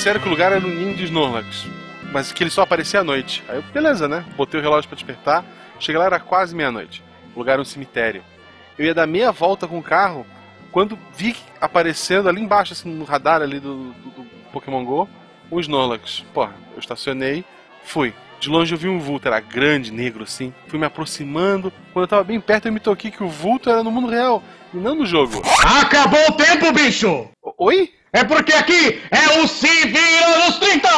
Disseram que o lugar era no ninho de Snorlax, mas que ele só aparecia à noite. Aí eu, beleza, né? Botei o relógio pra despertar, cheguei lá, era quase meia-noite. O lugar era um cemitério. Eu ia dar meia volta com o carro, quando vi aparecendo ali embaixo, assim, no radar ali do, do, do Pokémon GO, um Snorlax. Porra, eu estacionei, fui. De longe eu vi um vulto, era grande, negro assim. Fui me aproximando. Quando eu tava bem perto, eu me toquei que o vulto era no mundo real e não no jogo. Acabou o tempo, bicho! O- Oi? É porque aqui é o Se Vira nos 30!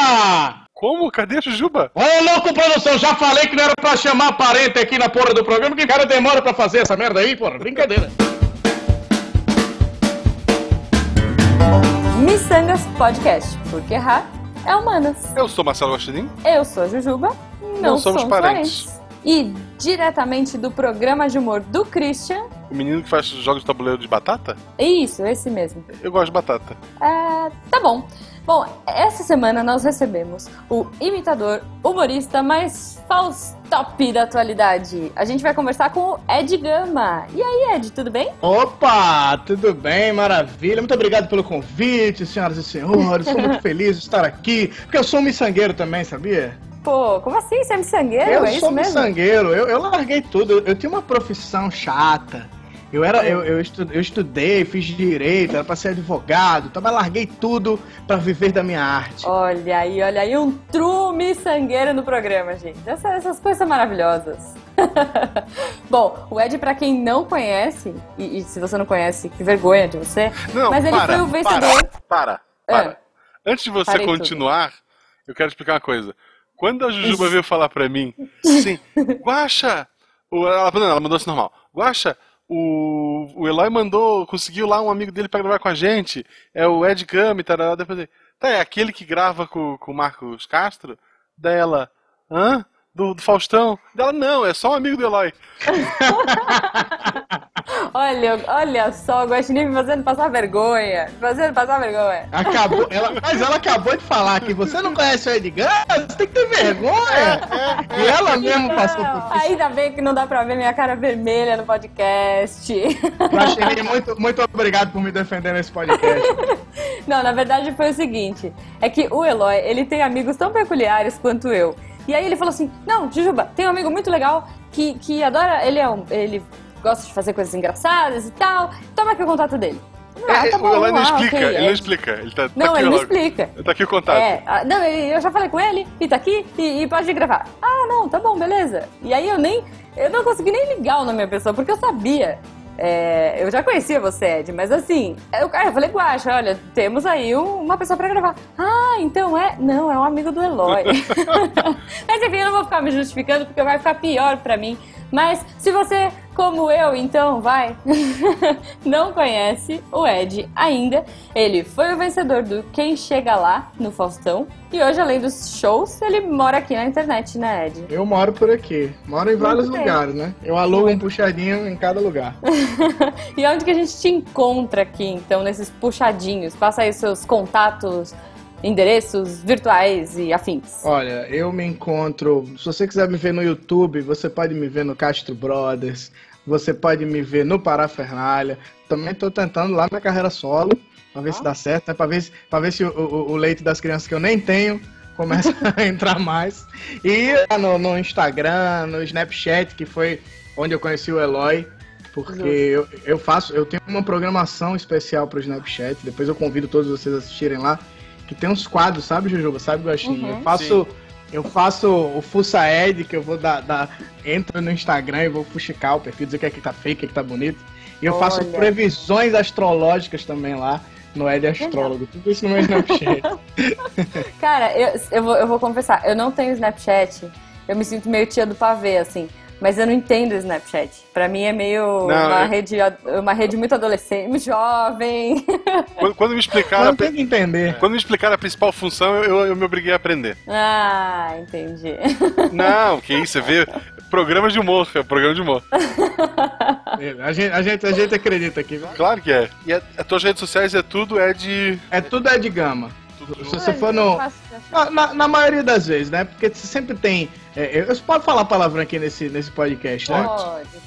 Como? Cadê a Jujuba? Ô, louco, produção, já falei que não era pra chamar parente aqui na porra do programa, que o cara demora pra fazer essa merda aí, porra. Brincadeira. Missangas Podcast, porque errar é humanas. Eu sou Marcelo Guaxinim. Eu sou a Jujuba, não, Não somos parentes. E diretamente do programa de humor do Christian, O menino que faz jogos de tabuleiro de batata? isso, esse mesmo. Eu gosto de batata. É, tá bom. Bom, essa semana nós recebemos o imitador, humorista mais faustop da atualidade. A gente vai conversar com o Ed Gama. E aí, Ed, tudo bem? Opa, tudo bem, maravilha. Muito obrigado pelo convite, senhoras e senhores. Estou muito feliz de estar aqui, porque eu sou um miçangueiro também, sabia? Pô, como assim? Você é miçangueiro? Eu é sou isso mesmo? miçangueiro, eu, eu larguei tudo. Eu, eu tinha uma profissão chata. Eu, era, eu, eu, estu- eu estudei, fiz direito, era pra ser advogado, então, mas larguei tudo pra viver da minha arte. Olha aí, olha aí, um true miçangueiro no programa, gente. Essa- essas coisas são maravilhosas. Bom, o Ed, pra quem não conhece, e, e se você não conhece, que vergonha de você, Não, mas ele para, foi o vencedor. Para, É. para. Antes de você Parei continuar, eu quero explicar uma coisa. Quando a Jujuba veio falar pra mim, assim, Guaxa! O, ela, não, ela mandou assim normal. Guaxa, o, o Eloy mandou, conseguiu lá um amigo dele pra gravar com a gente. É o Ed Gami, tarará. Depois ele, tá, é aquele que grava com, com o Marcos Castro? Daí ela, hã? Do, do Faustão? Dela, não, é só um amigo do Eloy. Olha, olha só, o Guaxinim me fazendo passar vergonha. me Fazendo passar vergonha. Acabou, ela, mas ela acabou de falar que você não conhece o Edgar, você tem que ter vergonha. E ela mesmo passou por isso. Ainda bem que não dá pra ver minha cara vermelha no podcast. Guaxinim, muito, muito obrigado por me defender nesse podcast. Não, na verdade foi o seguinte: é que o Eloy, ele tem amigos tão peculiares quanto eu. E aí ele falou assim: Não, Jujuba, tem um amigo muito legal que, que adora. Ele é um. Ele gosta de fazer coisas engraçadas e tal. Toma aqui o contato dele. Ah, É, tá o bom, Eloy não ah, explica, ok, ele é. não explica. Ele tá, tá Não, aqui ele não logo. explica. Tá aqui o contato. É, ah, não, eu já falei com ele e tá aqui e, e pode gravar. Ah, não, tá bom, beleza. E aí eu nem. Eu não consegui nem ligar o nome da pessoa, porque eu sabia. É, eu já conhecia você, Ed, mas assim, eu, ah, eu falei, Guaxa, olha, temos aí um- uma pessoa pra gravar. Ah, então é? Não, é um amigo do Eloy. mas enfim, eu não vou ficar me justificando, porque vai ficar pior pra mim. Mas se você, como eu, então, vai, não conhece o Ed ainda, ele foi o vencedor do Quem Chega Lá no Faustão. E hoje, além dos shows, ele mora aqui na internet, né, Ed? Eu moro por aqui, moro em vários bem. lugares, né? Eu alugo um puxadinho em cada lugar. e onde que a gente te encontra aqui, então, nesses puxadinhos? Passa aí os seus contatos, endereços virtuais e afins. Olha, eu me encontro. Se você quiser me ver no YouTube, você pode me ver no Castro Brothers. Você pode me ver no Parafernália. Também tô tentando lá minha carreira solo, pra ver se dá certo, né? Pra ver, se- ver se o, o- o leite das crianças que eu nem tenho começa a entrar mais. E lá no, no Instagram, no Snapchat, que foi onde eu conheci o Eloy. Porque eu, eu faço, eu tenho uma programação especial pro Snapchat. Depois eu convido todos vocês a assistirem lá. Que tem uns quadros, sabe, Jujuba? Sabe, Gostinho? Uhum. Eu faço. Eu faço o Fuça Ed, que eu vou dar, dar. Entra no Instagram e vou fuxicar o perfil, dizer o que é que tá feio, o que é que tá bonito. E eu faço Olha. previsões astrológicas também lá no Ed Astrólogo. Tudo isso no meu Snapchat. Cara, eu, eu, vou, eu vou confessar, eu não tenho Snapchat. Eu me sinto meio tia do pavê, assim. Mas eu não entendo o Snapchat. Pra mim é meio Não, uma, eu- rede, uma rede muito adolescente, muito jovem. Quando, quando me explicaram, a, Não tem que entender. quando me explicaram a principal função, eu, eu, me obriguei a aprender. ah, entendi. Não, que isso, você vê programas de humor, é programa de humor. A gente, a gente, a gente acredita aqui. viu? Claro que é. E a- as tuas redes sociais é tudo é de. É tudo Ed Gama. Tudo Se você for no. Na, na- na maioria das vezes, né? Porque você sempre tem. É, eu- você pode falar palavrão aqui nesse, nesse podcast, né? Pode,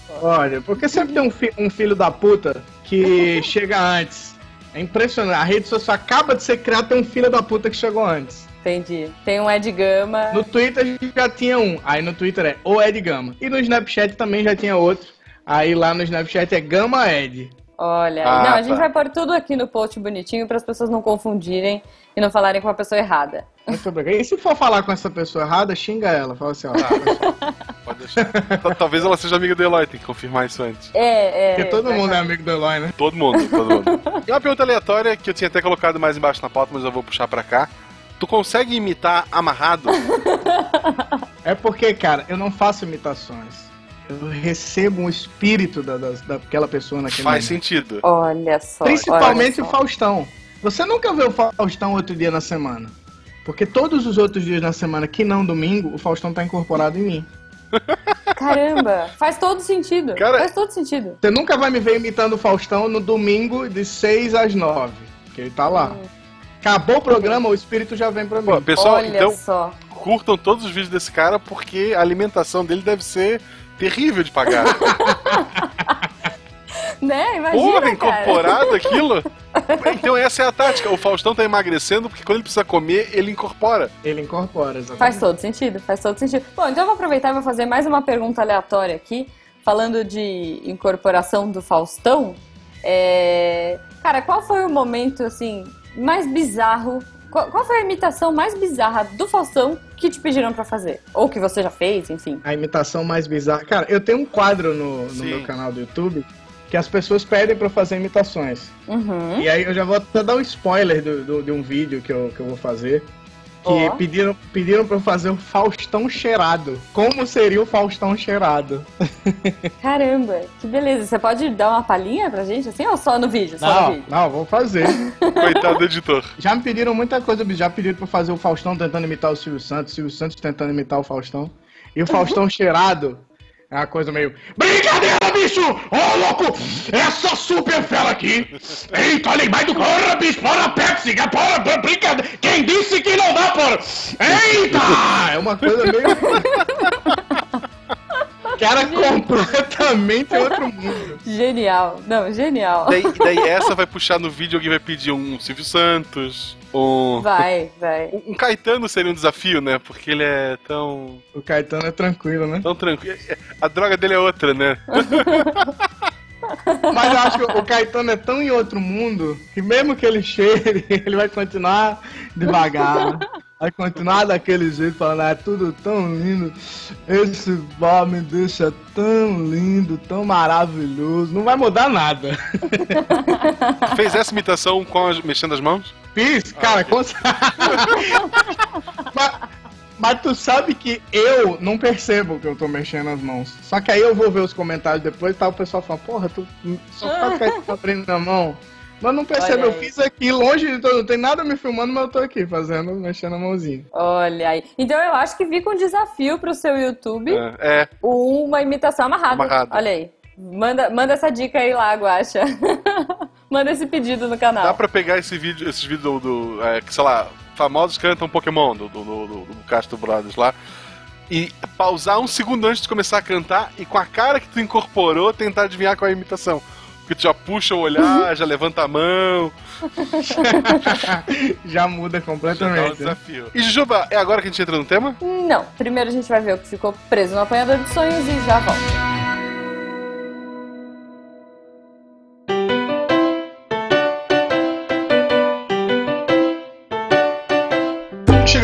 pode. Olha, porque sempre tem um, fi- um filho da puta que chega antes. É impressionante. A rede social acaba de ser criada, tem um filho da puta que chegou antes. Entendi. Tem um Ed Gama. No Twitter já tinha um. Aí no Twitter é o Ed Gama. E no Snapchat também já tinha outro. Aí lá no Snapchat é Gama Ed. Olha, Ah, não, a gente tá. vai pôr tudo aqui no post bonitinho para as pessoas não confundirem e não falarem com a pessoa errada. Muito obrigado. E se for falar com essa pessoa errada, xinga ela. Fala assim, ó. Pode deixar. Tal- Talvez ela seja amiga do Eloy, tem que confirmar isso antes. É, é. Porque todo mundo é amigo do Eloy, né? Todo mundo, todo mundo. E uma pergunta aleatória que eu tinha até colocado mais embaixo na pauta, mas eu vou puxar pra cá. Tu consegue imitar amarrado? É porque, cara, eu não faço imitações. Eu recebo um espírito da, da- daquela pessoa naquele Faz momento. sentido. Olha só. Principalmente olha o só. Faustão. Você nunca vê o Faustão outro dia na semana. Porque todos os outros dias na semana, que não domingo, o Faustão tá incorporado em mim. Caramba, faz todo sentido. Cara- Faz todo sentido. Você nunca vai me ver imitando o Faustão no domingo de 6 às 9. Que ele tá lá. Acabou o programa, o espírito já vem pra mim. Pô, pessoal, Olha então só. curtam todos os vídeos desse cara porque a alimentação dele deve ser terrível de pagar. Né? Imagina, Porra, cara. incorporado aquilo? Então essa é a tática. O Faustão tá emagrecendo porque quando ele precisa comer, ele incorpora. Ele incorpora, exatamente. Faz todo sentido, faz todo sentido. Bom, então eu vou aproveitar e vou fazer mais uma pergunta aleatória aqui, falando de incorporação do Faustão. É, Cara, qual foi o momento, assim, mais bizarro? Qual, qual foi a imitação mais bizarra do Faustão que te pediram pra fazer? Ou que você já fez, enfim. A imitação mais bizarra. Cara, eu tenho um quadro no, no meu canal do YouTube que as pessoas pedem pra eu fazer imitações. Uhum. E aí eu já vou até dar um spoiler do, do- de um vídeo que eu, que eu vou fazer. Que Ó. pediram, pediram pra eu fazer o Faustão cheirado. Como seria o Faustão cheirado? Caramba, que beleza. Você pode dar uma palhinha pra gente, assim, ou só no vídeo? Só no Não, vídeo. não, vou fazer. Coitado do editor. Já me pediram muita coisa, já pediram pra fazer o Faustão tentando imitar o Silvio Santos, o Silvio Santos tentando imitar o Faustão. E o Faustão cheirado é uma coisa meio. Brincadeira, bicho! Ô, louco! Essa super fera aqui! Eita, olha vai do. Porra, bicho! Porra, Pepsi! Porra, br- brincadeira! Quem disse que não dá, porra? Eita! É uma coisa meio. Cara, completamente outro mundo. Genial. Não, genial. Daí, daí essa vai puxar no vídeo, alguém vai pedir um Silvio Santos, um... Vai, vai. Um Caetano seria um desafio, né? Porque ele é tão, O Caetano é tranquilo, né? tão tranquilo. A droga dele é outra, né? Mas eu acho que o Caetano é tão em outro mundo que mesmo que ele cheire, ele vai continuar devagar. Vai continuar daquele jeito, falando, ah, é tudo tão lindo. Esse bar me deixa tão lindo, tão maravilhoso. Não vai mudar nada. Fez essa imitação com as, mexendo as mãos? Fiz, cara, com... mas, mas tu sabe que eu não percebo que eu tô mexendo as mãos. Só que aí eu vou ver os comentários depois e tá o pessoal falando, porra, tu só faz que tá abrindo a mão. Mas não percebo, Olha eu fiz aqui longe de todo, não tem nada me filmando, mas eu tô aqui fazendo, mexendo a mãozinha. Olha aí. Então eu acho que fica um desafio pro seu YouTube É, é. uma imitação amarrada. Amarrada. Olha aí. Manda, manda essa dica aí lá, Guaxa. manda esse pedido no canal. Dá pra pegar esse vídeo, esses vídeos do, do, é, que, sei lá, famosos cantam Pokémon do, do, do, do, do Castro Brothers lá. E pausar um segundo antes de começar a cantar e com a cara que tu incorporou tentar adivinhar qual é a imitação. Porque tu já puxa o olhar, já levanta a mão, Já muda já dá um completamente. né? desafio. E Jujuba, é agora que a gente entra no tema? Não, primeiro a gente vai ver o que ficou preso no apanhador de sonhos e já volta.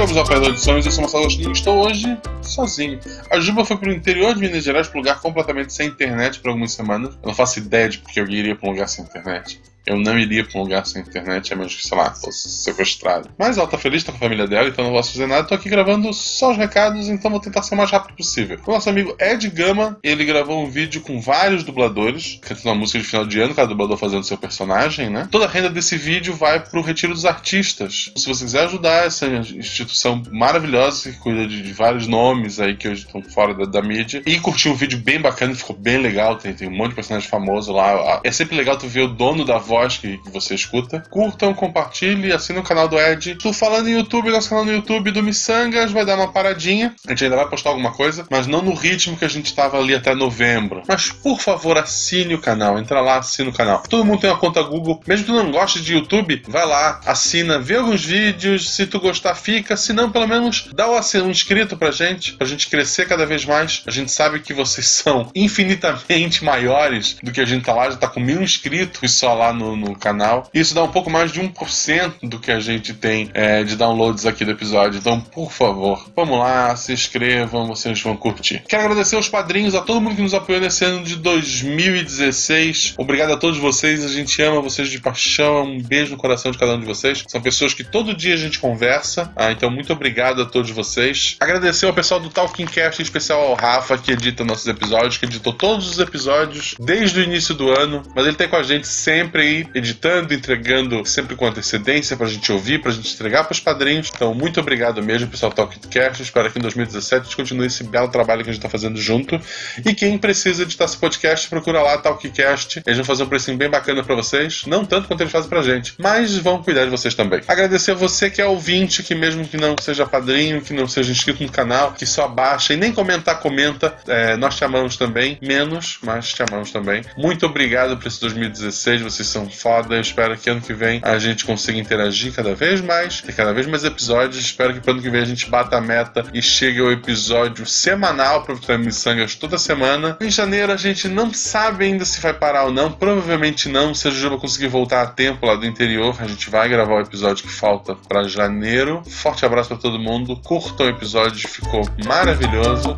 Ao Apanhador de Sonhos, eu sou Marcelo Agostinho e estou hoje sozinho. A Juba foi pro interior de Minas Gerais, pra um lugar completamente sem internet por algumas semanas. Eu não faço ideia de porque eu iria pra um lugar sem internet. Eu não iria pra um lugar sem internet, a menos que, sei lá, fosse sequestrado. Mas ela tá feliz, tá com a família dela, então não posso fazer nada. Tô aqui gravando só os recados, então vou tentar ser o mais rápido possível. O nosso amigo Ed Gama, ele gravou um vídeo com vários dubladores, cantando uma música de final de ano, cada dublador fazendo seu personagem, né? Toda a renda desse vídeo vai pro Retiro dos Artistas. Se você quiser ajudar essa instituição maravilhosa que cuida de, de vários nomes aí que hoje estão fora da, da mídia, e curtir um vídeo bem bacana, ficou bem legal, tem, tem um monte de personagem famoso lá. É sempre legal tu ver o dono da voz voz que, que você escuta. Curtam, compartilhem, assinem o canal do Ed. Tô falando em YouTube, nosso canal no YouTube do Missangas vai dar uma paradinha. A gente ainda vai postar alguma coisa, mas não no ritmo que a gente tava ali até novembro. Mas por favor, assine o canal. Entra lá, assina o canal. Todo mundo tem uma conta Google. Mesmo que não goste de YouTube, vai lá, assina, vê alguns vídeos. Se tu gostar, fica. Se não, pelo menos dá um inscrito pra gente, pra gente crescer cada vez mais. A gente sabe que vocês são infinitamente maiores do que a gente tá lá. Já tá com mil inscritos só lá no, no canal. Isso dá um pouco mais de 1% do que a gente tem é, de downloads aqui do episódio. Então, por favor, vamos lá, se inscrevam, vocês vão curtir. Quero agradecer aos padrinhos, a todo mundo que nos apoiou nesse ano de 2016. Obrigado a todos vocês, a gente ama vocês de paixão. Um beijo no coração de cada um de vocês. São pessoas que todo dia a gente conversa. Ah, então, muito obrigado a todos vocês. Agradecer ao pessoal do Talking Cast, em especial ao Rafa, que edita nossos episódios, que editou todos os episódios desde o início do ano. Mas ele tá com a gente sempre aí, editando, entregando sempre com antecedência pra gente ouvir, pra gente entregar pros padrinhos. Então, muito obrigado mesmo, pessoal Talking Cast. Espero que em 2017 a gente continue esse belo trabalho que a gente tá fazendo junto. E quem precisa editar esse podcast, procura lá Talkcast. Eles vão fazer um precinho bem bacana para vocês. Não tanto quanto eles fazem pra gente, mas vão cuidar de vocês também. Agradecer a você que é ouvinte, que mesmo que não seja padrinho, que não seja inscrito no canal, que só baixa e nem comentar, comenta. É, nós te amamos também. Menos, mas te amamos também. Muito obrigado por esse 2016. Vocês são foda. Eu espero que ano que vem a gente consiga interagir cada vez mais, ter cada vez mais episódios. Espero que pro ano que vem a gente bata a meta e chegue ao episódio semanal para o Missangas toda semana. Em janeiro a gente não sabe ainda se vai parar ou não. Provavelmente não. Se a Jujuba conseguir voltar a tempo lá do interior, a gente vai gravar o episódio que falta para janeiro. Forte abraço para todo mundo. Curtam o episódio, ficou maravilhoso.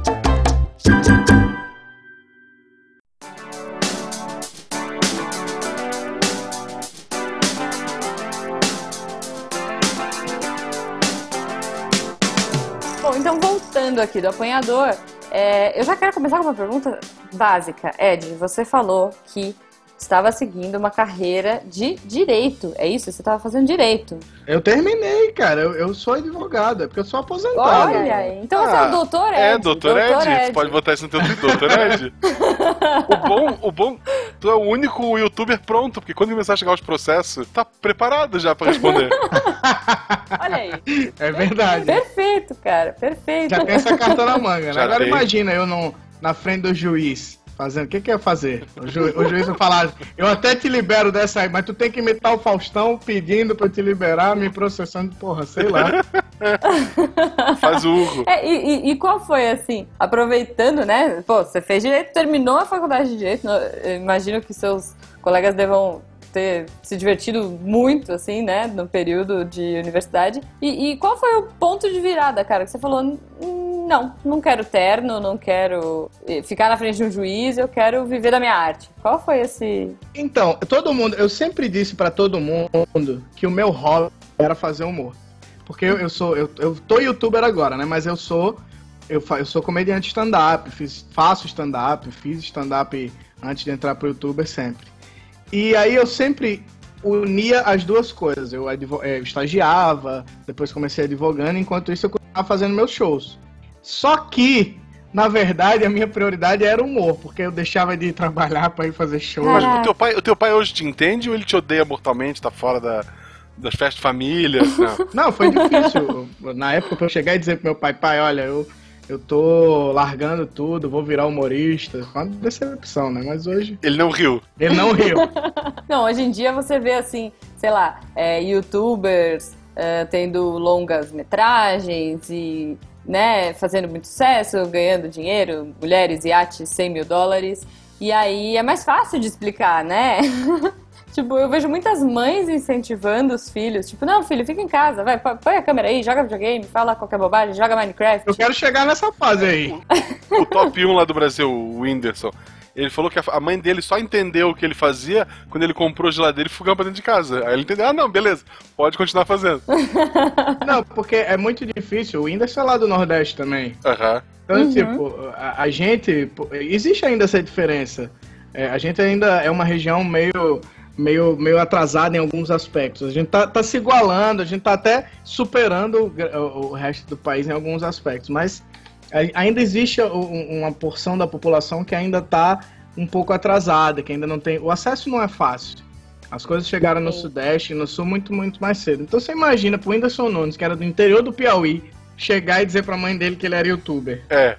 Voltando aqui do apanhador, é, eu já quero começar com uma pergunta básica. Ed, você falou que estava seguindo uma carreira de direito. É isso? Você estava fazendo direito. Eu terminei, cara. Eu, eu sou advogado, é porque eu sou aposentado. Olha aí. Então você é o Ah, doutor Ed. É, doutor, Ed. Você pode botar isso no teu Twitter, doutor Ed. o bom, o bom, tu é o único youtuber pronto, porque quando começar a chegar os processos, tá preparado já pra responder. Olha aí. É verdade. Perfeito, cara. Perfeito. Já tem essa carta na manga, né? Já Agora tem. imagina eu no, na frente do juiz. Fazendo, o que que eu ia fazer? O, ju, o juiz vai falar, eu até te libero dessa aí, mas tu tem que imitar o Faustão pedindo pra eu te liberar, me processando, porra, sei lá. Faz o Hugo. É, e, e- e qual foi, assim, aproveitando, né? Pô, você fez direito, terminou a faculdade de direito. eu imagino que seus colegas devam ter se divertido muito, assim, né? No período de universidade. E, e qual foi o ponto de virada, cara? Que você falou, "Hum, não, não quero terno, não quero eh, ficar na frente de um juiz, eu quero viver da minha arte. Qual foi esse... Então, todo mundo, eu sempre disse pra todo mundo que o meu hobby era fazer humor. Porque eu, eu sou, eu, eu tô youtuber agora, né? Mas eu sou, eu, eu sou comediante stand-up, faço stand-up, fiz stand-up antes de entrar pro youtuber sempre. E aí eu sempre unia as duas coisas. Eu, eh, eu estagiava, depois comecei advogando, enquanto isso eu continuava fazendo meus shows. Só que, na verdade, a minha prioridade era o humor, porque eu deixava de trabalhar pra ir fazer show. Mas Caraca. o teu, pai, o teu pai hoje te entende ou ele te odeia mortalmente, tá fora da, das festas de família? Não. Não, foi difícil. Na época, pra eu chegar e dizer pro meu pai, pai, olha, eu, eu tô largando tudo, vou virar humorista. Foi uma decepção, né? Mas hoje Ele não riu. ele não riu. Não, hoje em dia você vê assim, sei lá, é, youtubers é, tendo longas metragens e, né, fazendo muito sucesso, ganhando dinheiro, mulheres, iates, 100 mil dólares. E aí é mais fácil de explicar, né? tipo, eu vejo muitas mães incentivando os filhos, tipo, não, filho, fica em casa, vai, põe a câmera aí, joga videogame, fala qualquer bobagem, joga Minecraft. Eu quero chegar nessa fase aí. O top 1 lá do Brasil, o Whindersson, ele falou que a mãe dele só entendeu o que ele fazia quando ele comprou geladeira e fogão pra dentro de casa. Aí ele entendeu, ah, não, beleza, pode continuar fazendo. Não, porque é muito difícil. O Whindersson é lá do Nordeste também. Aham. Então, Uhum. tipo, a, a gente. Existe ainda essa diferença. É, a gente ainda é uma região meio, meio, meio atrasada em alguns aspectos. A gente tá, tá se igualando, a gente tá até superando o, o- resto do país em alguns aspectos. Mas ainda existe um- uma porção da população que ainda tá um pouco atrasada, que ainda não tem. O acesso não é fácil. As coisas chegaram no Sim. Sudeste e no Sul muito, muito mais cedo. Então você imagina pro Whindersson Nunes, que era do interior do Piauí, chegar e dizer pra mãe dele que ele era youtuber. É.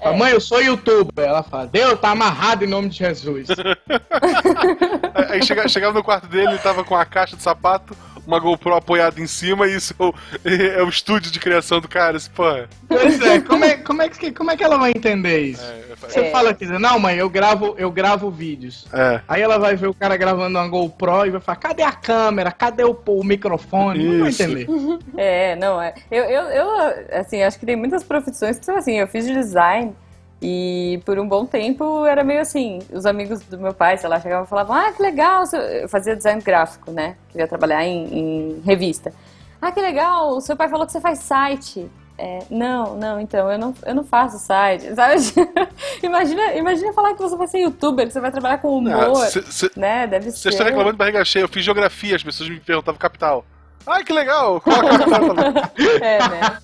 Fala, Mãe, eu sou youtuber. Ela fala, Deus, tá amarrado em nome de Jesus. Aí chega- chegava no quarto dele, ele tava com a caixa de sapato, uma GoPro apoiada em cima, e isso é o, é o estúdio de criação do cara. Esse, porra. pois é, como é, como, é que, como é que ela vai entender isso? É, Você É. fala que, não, mãe, eu gravo, eu gravo vídeos. é. Aí ela vai ver o cara gravando uma GoPro e vai falar, cadê a câmera? Cadê o, o microfone? Não vai Isso. entender. É, não, é. Eu, eu, eu, assim, acho que tem muitas profissões que são assim, eu fiz design e por um bom tempo era meio assim, os amigos do meu pai, sei lá, chegavam e falavam, ah, que legal, eu fazia design gráfico, né? Queria trabalhar em, em revista. Ah, que legal, o seu pai falou que você faz site. É, não, não, então, eu não, eu não faço site, sabe? imagina, imagina falar que você vai ser youtuber, que você vai trabalhar com humor, Você né? Deve ser. está reclamando de barriga cheia, eu fiz geografia, as pessoas me perguntavam capital. Ai, que legal! Qual a falei, É, né?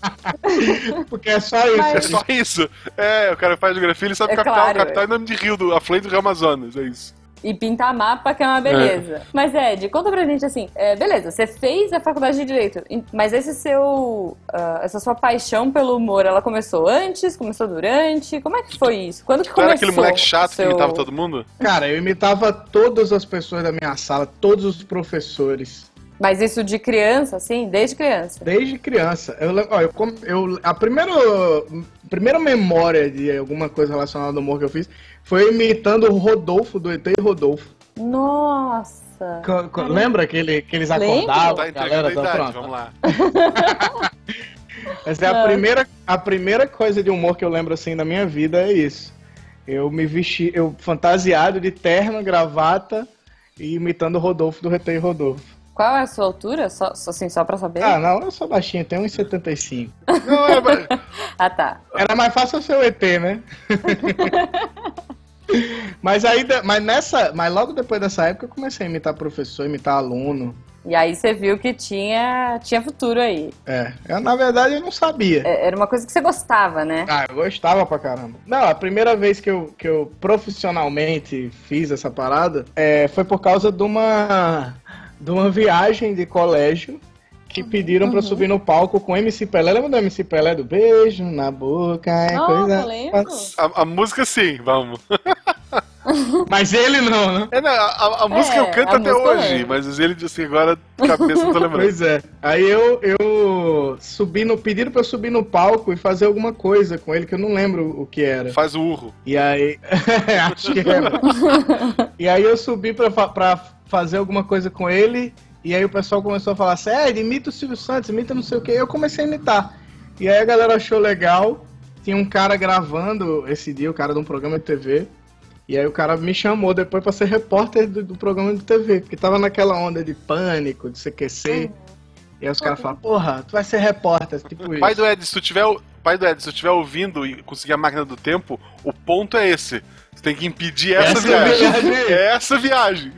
Porque é só isso. Mas- É só isso. É, o cara faz geografia, ele sabe É capital. claro, capital é. é nome de rio, do afluente do Rio Amazonas, é isso. E pintar mapa, que é uma beleza. Mas, Ed, conta pra gente assim: é, beleza, você fez a faculdade de Direito, mas esse seu. ah, essa sua paixão pelo humor, ela começou antes, começou durante? Como é que foi isso? Quando que Tu era começou? aquele moleque chato seu... que imitava todo mundo? Cara, eu imitava todas as pessoas da minha sala, todos os professores. Mas isso de criança, assim? Desde criança? Desde criança. Eu, ó, eu, eu- a primeira, a primeira memória de alguma coisa relacionada ao humor que eu fiz foi imitando o Rodolfo, do ET e Rodolfo. Nossa! Co- co- lembra que, ele, que eles acordavam? Tá galera, tá idade, pronto. vamos lá. Essa é a primeira, a primeira coisa de humor que eu lembro assim da minha vida é isso. Eu me vesti, eu fantasiado de terno, gravata e imitando o Rodolfo do ET e Rodolfo. Qual é a sua altura? Só, só- assim, só pra saber? Ah, não, eu sou baixinho, tenho 1,75. Não, é, mas- Ah, tá. Era mais fácil eu ser o ET, né? mas de- mas nessa, mas logo depois dessa época eu comecei a imitar professor, imitar aluno. E aí você viu que tinha, tinha futuro aí. É, eu, na verdade eu não sabia. É, Era uma coisa que você gostava, né? Ah, eu gostava pra caramba. Não, a primeira vez que eu, que eu profissionalmente fiz essa parada é, foi por causa de uma, de uma viagem de colégio que pediram pra eu subir no palco com MC Pelé. Lembra do MC Pelé do beijo na boca? É Nossa, coisa... lembro. a, a música sim, vamos. Mas ele não, né? É, não, a, a- a música É, eu canto até hoje, lembro. mas ele disse assim, agora cabeça não tô lembrando. Pois é. Aí eu, eu subi no. Pediram pra eu subir no palco e fazer alguma coisa com ele, que eu não lembro o que era. Faz o urro. E aí. acho que era. e aí eu subi pra, pra fazer alguma coisa com ele. E aí o pessoal começou a falar assim: é, ele imita o Silvio Santos, imita não sei o que. Eu comecei a imitar. E aí a galera achou legal. Tinha um cara gravando esse dia, o cara de um programa de TV. E aí o cara me chamou depois pra ser repórter do, do programa de TV, porque tava naquela onda de pânico, de CQC. E aí os caras falaram, porra, tu vai ser repórter, tipo isso. Pai do Ed, se tu tiver, pai do Ed, se tu estiver ouvindo e conseguir a máquina do tempo, o ponto é esse. Você tem que impedir essa, Essa viagem. viagem. É essa viagem.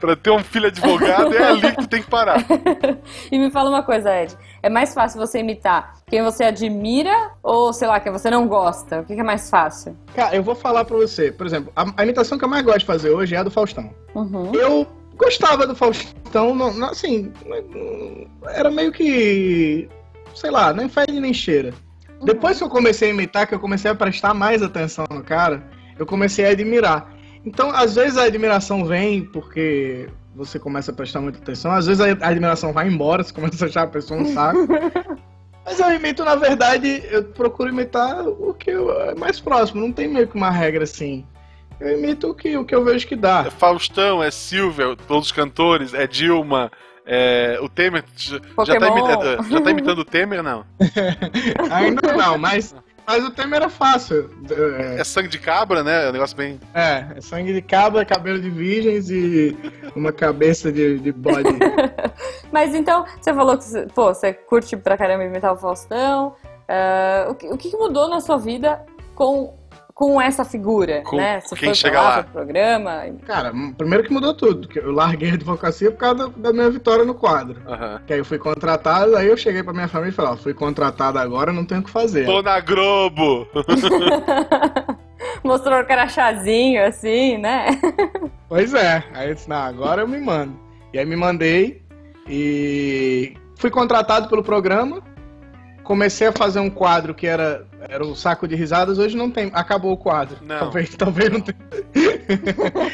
pra ter um filho advogado, é ali que tu tem que parar. E me fala uma coisa, Ed. É mais fácil você imitar quem você admira ou, sei lá, quem você não gosta? O que é mais fácil? Cara, eu vou falar pra você, por exemplo, a, a imitação que eu mais gosto de fazer hoje é a do Faustão. Uhum. Eu gostava do Faustão, não, não, assim, era meio que, sei lá, nem fede nem cheira. Depois que eu comecei a imitar, que eu comecei a prestar mais atenção no cara, eu comecei a admirar. Então, às vezes a admiração vem porque você começa a prestar muita atenção, às vezes a admiração vai embora, você começa a achar a pessoa um saco. Mas eu imito, na verdade, eu procuro imitar o que é mais próximo, não tem meio que uma regra assim. Eu imito o que, o que eu vejo que dá. É Faustão, é Silvia, todos os cantores, é Dilma, é o Temer. Já, já, tá já tá imitando o Temer, não? Ainda não, mas, mas o tema era fácil. É, É sangue de cabra, né? É um negócio bem. é, é sangue de cabra, cabelo de virgens e uma cabeça de, de bode. Mas então, você falou que você- pô, você curte pra caramba imitar o Faustão. Ah, o, que, o que mudou na sua vida com, com essa figura, Com né? Você quem foi chega lá, lá. pro programa. Cara, primeiro que mudou tudo, que eu larguei a advocacia por causa da, minha vitória no quadro. Aham. Que aí eu fui contratado, aí eu cheguei pra minha família e falei, ó, fui contratado agora, não tenho o que fazer. Tô na Globo! Mostrou o crachazinho, assim, né? Pois é, aí eu disse, não, agora eu me mando. E aí me mandei e fui contratado pelo programa. Comecei a fazer um quadro que era, era o saco de risadas, hoje não tem. Acabou o quadro. Não. Talvez, talvez não tenha.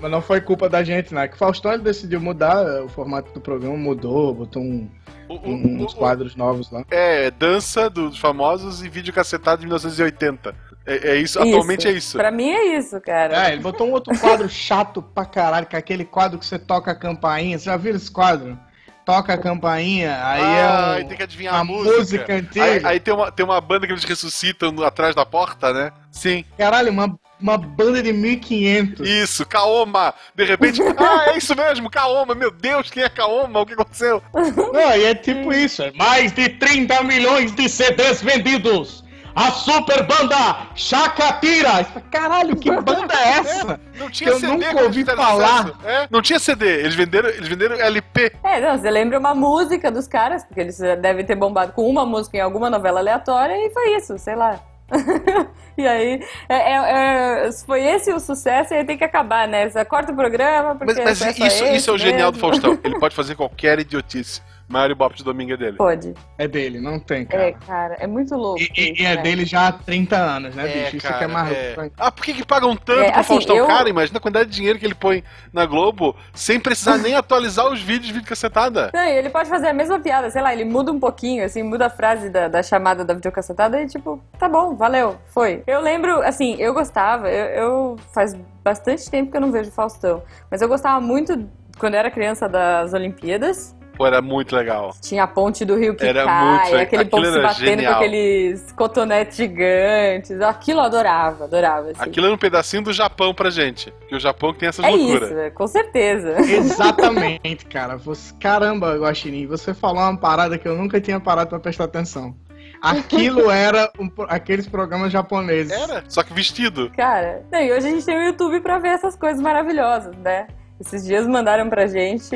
Mas não foi culpa da gente, né? Que o Faustão ele decidiu mudar o formato do programa, mudou, botou um- O- o- um- uns o- quadros novos lá. É, dança dos famosos e vídeo cacetado de 1980. É, é isso, atualmente é isso. Pra mim é isso, cara. É, ele botou um outro quadro chato pra caralho, que é aquele quadro que você toca a campainha. Você já viu esse quadro? Toca a campainha, aí ah, é um, aí tem que adivinhar uma a música. música antiga. Aí, aí tem, uma, tem uma banda que eles ressuscitam atrás da porta, né? Sim, Caralho, uma, uma banda de 1500. isso, Kaoma. De repente, ah, é isso mesmo, Kaoma. Meu Deus, quem é Kaoma? O que aconteceu? Não, e é tipo isso. é Mais de 30 milhões de CDs vendidos. A super banda Chacatira. Caralho, que banda é essa? Não tinha Eu CD nunca quando eles ouvi falar. É, não tinha CD, eles venderam, eles venderam LP. É, não, você lembra uma música dos caras, porque eles devem ter bombado com uma música em alguma novela aleatória e foi isso, sei lá. e aí, é, é- é- foi esse o sucesso e aí tem que acabar, né? Você corta o programa, porque Mas, mas é isso, isso é o genial do. Faustão. Ele pode fazer qualquer idiotice. Mário Bop de domingo é dele. Pode. É dele, não tem, cara. É, cara, é muito louco. E, e- isso, e é né? dele já há 30 anos, né, bicho? Isso que é mais é. Ah, por que, que pagam tanto É, pro assim, Faustão? eu- Cara, imagina a quantidade de dinheiro que ele põe na Globo sem precisar nem atualizar os vídeos de vídeo cacetada. Não, e ele pode fazer a mesma piada, sei lá, ele muda um pouquinho, assim, muda a frase da, da chamada da videocassetada e tipo, tá bom, valeu, foi. Eu lembro, assim, eu gostava, eu, eu- faz bastante tempo que eu não vejo Faustão, mas eu gostava muito, quando eu era criança, das Olimpíadas. Pô, era muito legal. Tinha a ponte do rio que Era cai, muito legal. aquele povo Aquilo se batendo genial. com aqueles cotonetes gigantes. Aquilo eu adorava, adorava. Assim. Aquilo era um pedacinho do Japão pra gente. Que o Japão tem essas é loucuras. isso, é, com certeza. Exatamente, cara. Você, caramba, Guaxinim, você falou uma parada que eu nunca tinha parado pra prestar atenção. Aquilo era um aqueles programas japoneses. Era, só que vestido. Cara, não, e hoje a gente tem o YouTube pra ver essas coisas maravilhosas, né? Esses dias mandaram pra gente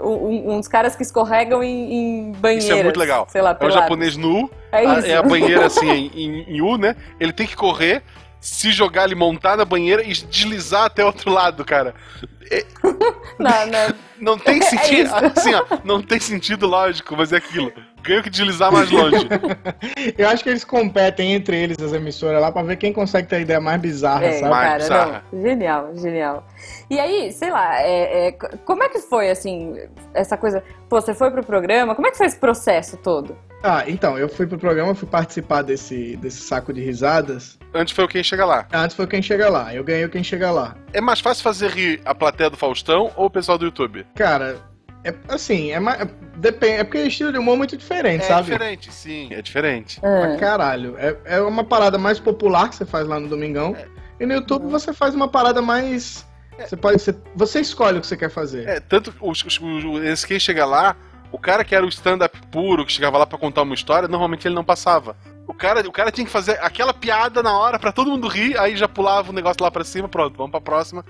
um- um- uns caras que escorregam em, em banheiras. Isso é muito legal. Sei lá, É pelados. japonês nu, É a- isso. é a banheira assim em, em- U, né? Ele tem que correr, se jogar ali, montar na banheira e deslizar até o outro lado, cara. Não, não. Não tem É sentido. isso. assim, ó, não tem sentido lógico, mas é aquilo. Ganho que deslizar mais longe. Eu acho que eles competem entre eles, as emissoras lá, pra ver quem consegue ter a ideia mais bizarra, É, sabe? Mais cara, bizarra. não. Genial, genial. E aí, sei lá, é, é, como é que foi, assim, essa coisa? Pô, você foi pro programa, como é que foi esse processo todo? Ah, então, eu fui pro programa, fui participar desse, desse saco de risadas. Antes foi o quem chega lá. Antes foi quem chega lá, eu ganhei o quem chega lá. É mais fácil fazer rir a plateia do Faustão ou o pessoal do YouTube? Cara, é assim, é, mais, é, depende, é porque é estilo de humor muito diferente, É sabe? diferente, sim, é diferente. Pra caralho. É, é uma parada mais popular que você faz lá no Domingão. E no YouTube você faz uma parada mais. Você pode. Você, você escolhe o que você quer fazer. É, tanto os, os, os- quem chega lá, o cara que era o stand-up puro, que chegava lá pra contar uma história, normalmente ele não passava. O cara, o cara tinha que fazer aquela piada na hora pra todo mundo rir, aí já pulava o negócio lá pra cima, pronto, vamos pra próxima,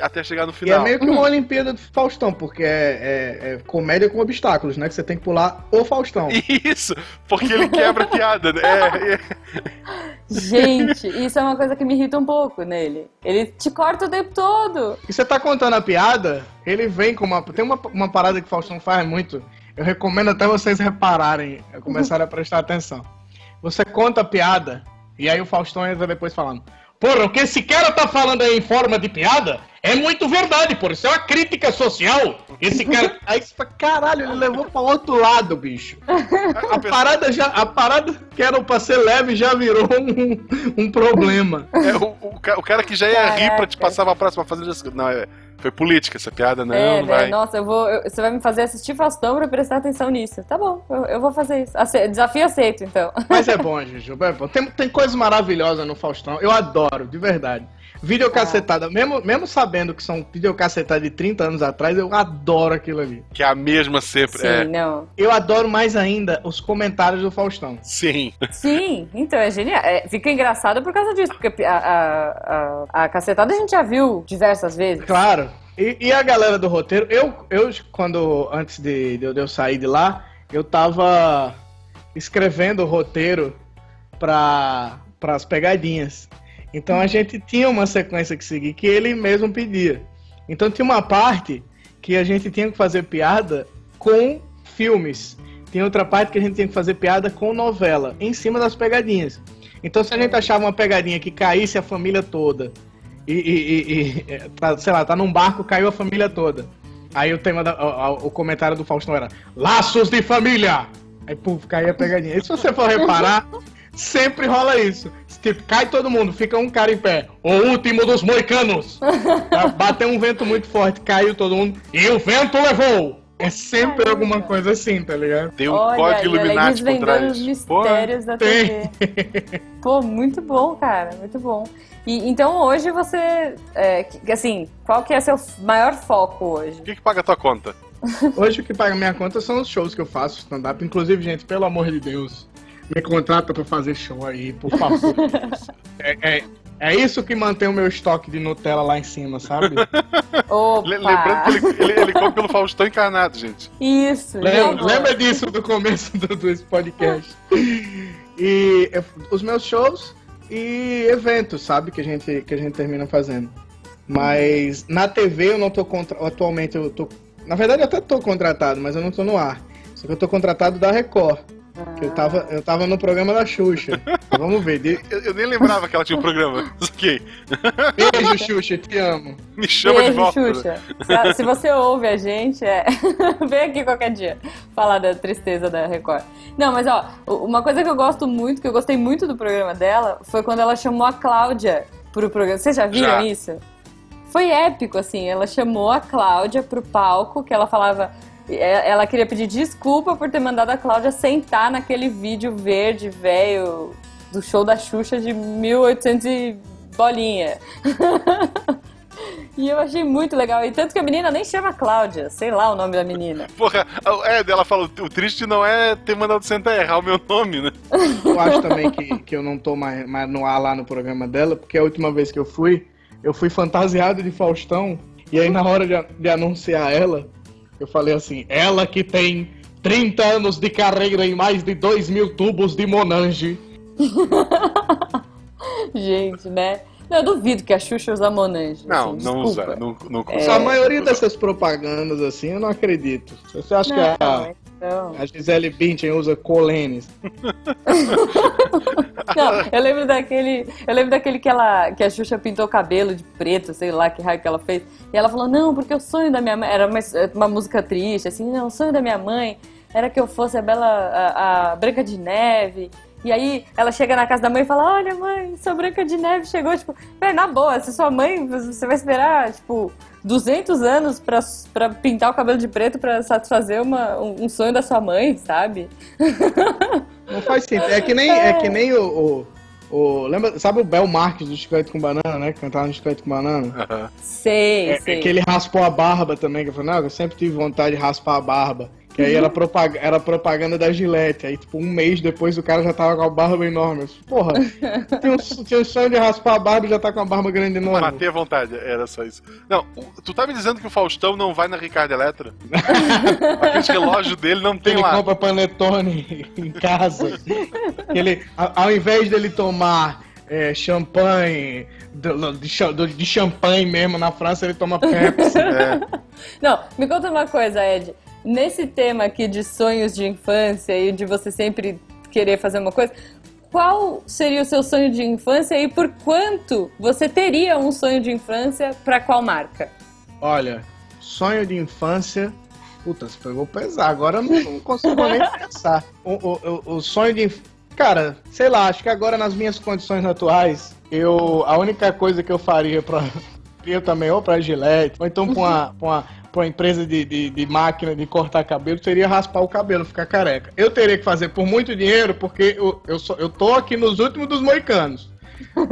até chegar no E é final. meio que uma Olimpíada do Faustão, porque é, é- é comédia com obstáculos, né? Que você tem que pular o Faustão. Isso, porque ele quebra a piada. né? É, é. Gente, isso é uma coisa que me irrita um pouco nele. Ele te corta o tempo todo. E você tá contando a piada, ele vem com uma. Tem uma, uma parada que o Faustão faz muito. Eu recomendo até vocês repararem, começarem a prestar atenção. Você conta a piada, e aí o Faustão entra depois falando. Porra, o que esse cara tá falando aí em forma de piada é muito verdade, porra. Isso é uma crítica social. Esse cara. Aí você fala, caralho, ele levou pra outro lado, bicho. A parada já. A parada que era pra ser leve já virou um, um problema. é, o, o o cara que já ia rir pra te Caraca. passar pra próxima fase. Não, é, foi política essa piada, não, é, não né? vai. Nossa, eu vou. eu- você vai me fazer assistir Faustão pra prestar atenção nisso. Tá bom, eu, eu vou fazer isso. Ace- desafio aceito, então. Mas é bom, Juju. É bom. Tem, tem coisas maravilhosas no Faustão. Eu adoro, de verdade. Videocacetada, mesmo, mesmo sabendo que são videocacetada de 30 anos atrás, eu adoro aquilo ali. Que é a mesma sempre. Sim, é. não. Eu adoro mais ainda os comentários do Faustão. Sim. Sim, então é genial. É, fica engraçado por causa disso, porque a, a, a, a cacetada a gente já viu diversas vezes. Claro. E, e a galera do roteiro, eu, eu quando, antes de, de eu sair de lá, eu tava escrevendo o roteiro para as pegadinhas. Então a gente tinha uma sequência que seguir que ele mesmo pedia. Então tinha uma parte que a gente tinha que fazer piada com filmes. Tem outra parte que a gente tinha que fazer piada com novela, em cima das pegadinhas. Então, se a gente achava uma pegadinha que caísse a família toda, e, e, e, e tá, sei lá, tá num barco, caiu a família toda. Aí o tema da, o, o, comentário do Faustão era Laços de família! Aí, puf, caía a pegadinha. E se você for reparar, sempre rola isso. Tipo, cai todo mundo, fica um cara em pé. O último dos moicanos! Bateu um vento muito forte, caiu todo mundo. E o vento levou! É sempre Ai, alguma coisa assim, tá ligado? Tem um Olha, código Illuminati por trás. os mistérios Pô, da TV. Pô, muito bom, cara, muito bom. E, então hoje você, é, assim, qual que é seu maior foco hoje? O que, que paga a tua conta? Hoje o que paga minha conta são os shows que eu faço, stand-up. Inclusive, gente, pelo amor de Deus, me contrata pra fazer show aí, por favor. é, é, é isso que mantém o meu estoque de Nutella lá em cima, sabe? Opa. Lembrando que ele, ele, ele come pelo Faustão encarnado, gente. Isso. Lembra, lembra disso do começo do, do podcast. E eu, os meus shows e eventos, sabe? Que a gente, que a gente termina fazendo. Mas na TV eu não tô contra... atualmente eu tô. Na verdade eu até tô contratado, mas eu não tô no ar. Só que eu tô contratado da Record. Eu tava, eu tava no programa da Xuxa. Vamos ver. De... Eu, eu, nem lembrava que ela tinha um programa. Ok. Beijo, Xuxa, te amo. Me chama Beijo, de volta. Xuxa. Se você ouve a gente, é... vem aqui qualquer dia falar da tristeza da Record. Não, mas ó, uma coisa que eu gosto muito, que eu gostei muito do programa dela, foi quando ela chamou a Cláudia pro programa. Vocês já viram já. isso? Foi épico, assim. Ela chamou a Cláudia pro palco, que ela falava ela queria pedir desculpa por ter mandado a Cláudia sentar naquele vídeo verde, velho, do show da Xuxa de 1800 e bolinha. E eu achei muito legal. E tanto que a menina nem chama Cláudia, sei lá o nome da menina. Porra, é, ela fala, o triste não é ter mandado sentar errar o meu nome, né? Eu acho também que, que eu não tô mais, mais no ar lá no programa dela, porque a última vez que eu fui, eu fui fantasiado de Faustão, e aí na hora de, de anunciar ela, eu falei assim, ela que tem 30 anos de carreira e mais de 2 mil tubos de Monange. Gente, né? Eu duvido que a Xuxa usa Monange. Não, assim, não usa. Não, não é... A maioria dessas propagandas, assim, eu não acredito. Você acha não, que a, a Gisele Bündchen usa Colenes? não, eu lembro daquele. Eu lembro daquele que, ela, que a Xuxa pintou o cabelo de preto, sei lá que raio que ela fez. E ela falou, não, porque o sonho da minha mãe. Era uma, uma música triste, assim, não, o sonho da minha mãe era que eu fosse a Bela. a, a Branca de Neve. E aí ela chega na casa da mãe e fala: Olha, mãe, sua Branca de Neve chegou. Tipo, na boa, se sua mãe, você vai esperar, tipo, 200 anos pra, pra pintar o cabelo de preto pra satisfazer uma, um, um sonho da sua mãe, sabe? Não faz sentido. É que nem, é. é que nem o, o, o, Lembra, sabe o Bel Marques do Chiclete com Banana, né? Que cantava no Chiclete com Banana? Uhum. Sei, é, sei. É que ele raspou a barba também, que eu falei, não, eu sempre tive vontade de raspar a barba. Que aí era, propag era propaganda da Gillette. Aí, tipo, um mês depois o cara já tava com a barba enorme. Porra, tinha um, tinha um sonho de raspar a barba e já tá com a barba grande enorme. Matei a vontade, era só isso. Não, tu tá me dizendo que o Faustão não vai na Ricardo Eletro? Aquele relógio dele não tem ele lá. Ele compra panetone em casa. ele, ao invés dele tomar é, champanhe, de, de, de, champanhe mesmo na França, ele toma Pepsi. É. Não, me conta uma coisa, Ed. Nesse tema aqui de sonhos de infância e de você sempre querer fazer uma coisa, qual seria o seu sonho de infância e por quanto você teria um sonho de infância para qual marca? Olha, sonho de infância. Puta, você pegou pesar. Agora eu não consigo nem pensar. O, o, o, sonho de. Cara, sei lá, acho que agora nas minhas condições atuais, eu. A única coisa que eu faria pra. Eu também, ou pra Gillette, ou então pra uma, pra uma pra uma empresa de, de, de, máquina de cortar cabelo seria raspar o cabelo, ficar careca. Eu teria que fazer por muito dinheiro, porque eu, eu, só, eu tô aqui nos últimos dos moicanos.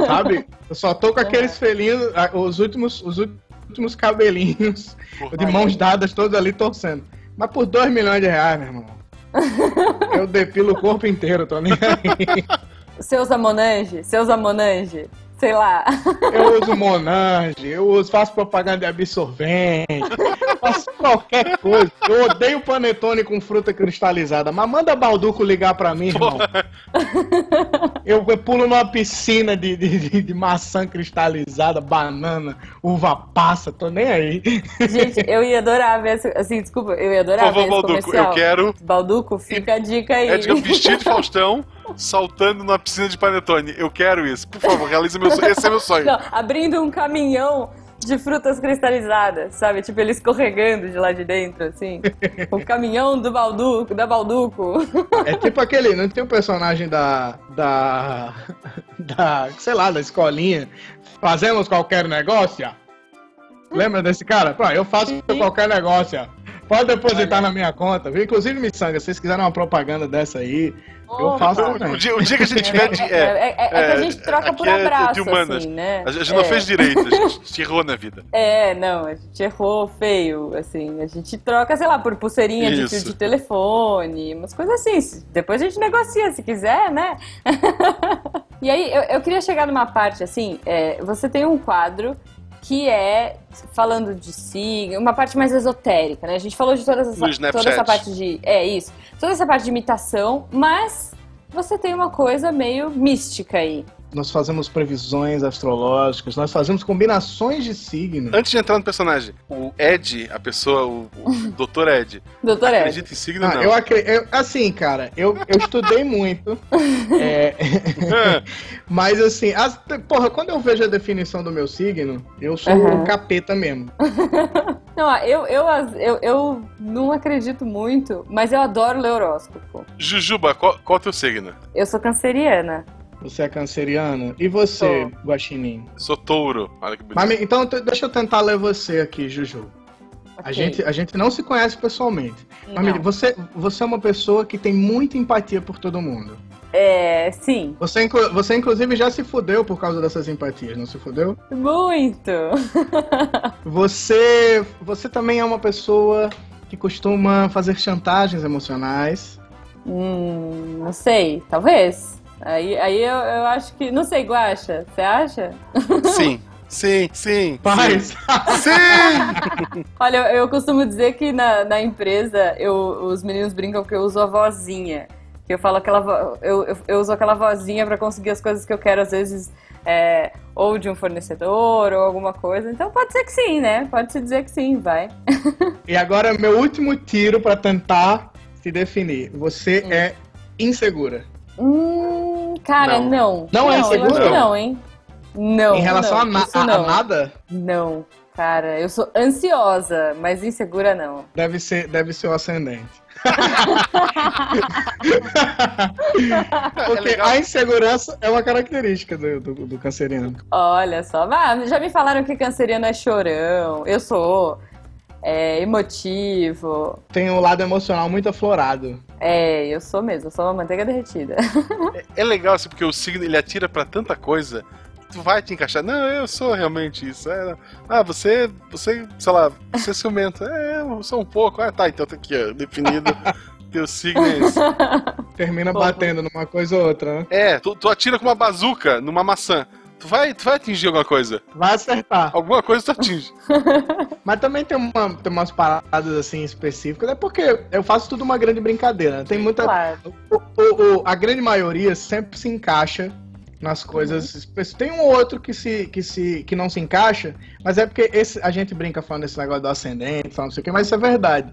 Sabe? Eu só tô com aqueles felinhos, os últimos, os últimos cabelinhos de mãos dadas todos ali torcendo. Mas por 2 milhões de reais, meu irmão. Eu depilo o corpo inteiro, tô nem aí. Seus Monange, seus Monange sei lá. Eu uso Monange, eu uso, faço propaganda de absorvente, eu faço qualquer coisa. Eu odeio panetone com fruta cristalizada, mas manda Balduco ligar pra mim, irmão. Eu, eu pulo numa piscina de, de, de- de maçã cristalizada, banana, uva passa, tô nem aí. Gente, eu ia adorar ver, esse- assim, desculpa, eu ia Por adorar ver favor, esse Balduco, comercial. eu quero Balduco, fica a dica aí. Edgar vestido de Faustão, saltando numa piscina de panetone. Eu quero isso. Por favor, realize meu sonho. Esse é meu sonho. Não, abrindo um caminhão de frutas cristalizadas, sabe? Tipo, ele escorregando de lá de dentro, assim. o caminhão do Balduco, da Balduco. É tipo aquele, não tem um personagem da. da. da. sei lá, da escolinha. Fazemos qualquer negócio? Lembra desse cara? Pô, eu faço Sim. qualquer negócio. Pode depositar na minha conta. viu? Inclusive, Missanga, se vocês quiserem uma propaganda dessa aí, eu faço O também. dia, o dia que a gente tiver de. É, É, é- é que a gente troca por é abraço, humanas. assim, né? a gente não É. fez direito, a gente errou na vida. É, não, a gente errou feio, assim. A gente troca, sei lá, por pulseirinha de de telefone, umas coisas assim. Depois a gente negocia, se quiser, né? e aí, eu, eu queria chegar numa parte, assim, é, você tem um quadro que é falando de signo, uma parte mais esotérica, né? A gente falou de todas toda essa parte de. É isso. Toda essa parte de imitação, mas você tem uma coisa meio mística aí. Nós fazemos previsões astrológicas, nós fazemos combinações de signos. Antes de entrar no personagem, o Ed, a pessoa, o, o Dr. Ed, Doutor Ed. acredita em signo Ah, não. eu, acre- eu- assim, cara, eu, eu estudei muito. é, mas assim, as- porra, quando eu vejo a definição do meu signo, eu sou Uhum. um capeta mesmo. Não, eu, eu, eu, eu não acredito muito, mas eu adoro ler horóscopo. Jujuba, qual, qual é o teu signo? Eu sou canceriana. Você é canceriano? E você, Guaxinim? Sou touro. Olha que bonito. Mas, então, deixa eu tentar ler você aqui, Juju. A Ok. gente, a gente não se conhece pessoalmente. Mas, Não. você, você é uma pessoa que tem muita empatia por todo mundo. É, sim, Você, você inclusive, já se fudeu por causa dessas empatias, não se fudeu? muito. Você, você também é uma pessoa que costuma fazer chantagens emocionais. Hum, não sei, talvez. Aí, aí eu, eu acho que. Não sei, Guaxa, você acha? Sim, sim, sim. Paz! Sim! Olha, eu, eu costumo dizer que na, na empresa eu, os meninos brincam que eu uso a vozinha. Que eu falo aquela. vo- Eu, eu, eu uso aquela vozinha pra conseguir as coisas que eu quero, às vezes, é, ou de um fornecedor ou alguma coisa. Então pode ser que sim, né? Pode se dizer que sim, vai. e agora, meu último tiro pra tentar se definir. Você Hum. é insegura. Hum, cara, Não. não. Não é insegura? que não, hein? Não. em relação não, a, na- a- a não. nada, Não, cara, eu sou ansiosa, mas insegura não. deve ser, deve ser o ascendente. É Porque legal. a insegurança é uma característica do, do, do canceriano. Olha só, ah, já me falaram que canceriano é chorão. Eu sou é, emotivo. Tem um lado emocional muito aflorado. É, eu sou mesmo, eu sou uma manteiga derretida. É legal assim, porque o signo ele atira pra tanta coisa. Tu vai te encaixar. Não, eu sou realmente isso. É, não. ah, você, você, sei lá, você é ciumento. É, eu sou um pouco. Ah, tá, então tá aqui, ó, definido. Teu signo é esse. Termina Pô. batendo numa coisa ou outra, né? É, tu, tu atira com uma bazuca numa maçã. Tu vai, tu vai atingir alguma coisa. Vai acertar. Alguma coisa tu atinge. Mas também tem, uma, tem umas paradas assim específicas. É porque eu faço tudo uma grande brincadeira. né? Tem muita. Claro. o- o- o- a grande maioria sempre se encaixa nas coisas. específicas. Tem um ou outro que, se, que, se, que não se encaixa, mas é porque esse, a gente brinca falando desse negócio do ascendente, falando não sei o quê, mas isso é verdade.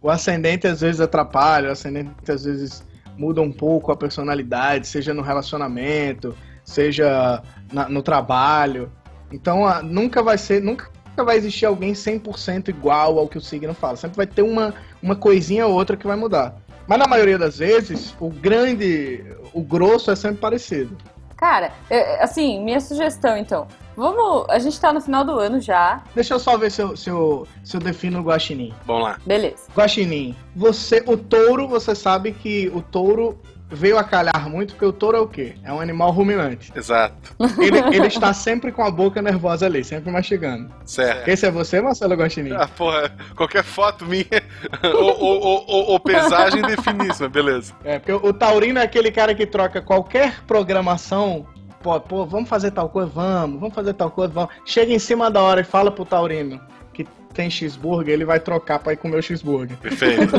O ascendente às vezes atrapalha, o ascendente às vezes muda um pouco a personalidade, seja no relacionamento, seja na- no trabalho. Então a- nunca vai ser, nunca vai existir alguém 100% igual ao que o signo fala. Sempre vai ter uma, uma coisinha ou outra que vai mudar. Mas na maioria das vezes, o grande, o grosso é sempre parecido. Cara, é, assim, minha sugestão então. Vamos. A gente tá no final do ano já. Deixa eu só ver se eu, se eu, se eu defino o guaxinim. Vamos lá. Beleza. Guaxinim, você, o touro, você sabe que o touro veio a calhar muito, porque o touro é o quê? É um animal ruminante. Exato. Ele, ele está sempre com a boca nervosa ali, sempre mastigando. Certo. Esse é você, Marcelo Guaxinim? Ah, porra, qualquer foto minha ou, ou, ou- ou- pesagem mas beleza. É, porque o, o taurino é aquele cara que troca qualquer programação. Pô, pô, vamos fazer tal coisa? Vamos. Vamos fazer tal coisa? Vamos. Chega em cima da hora e fala pro taurino. Tem cheeseburger, ele vai trocar pra ir comer o cheeseburger. Perfeito.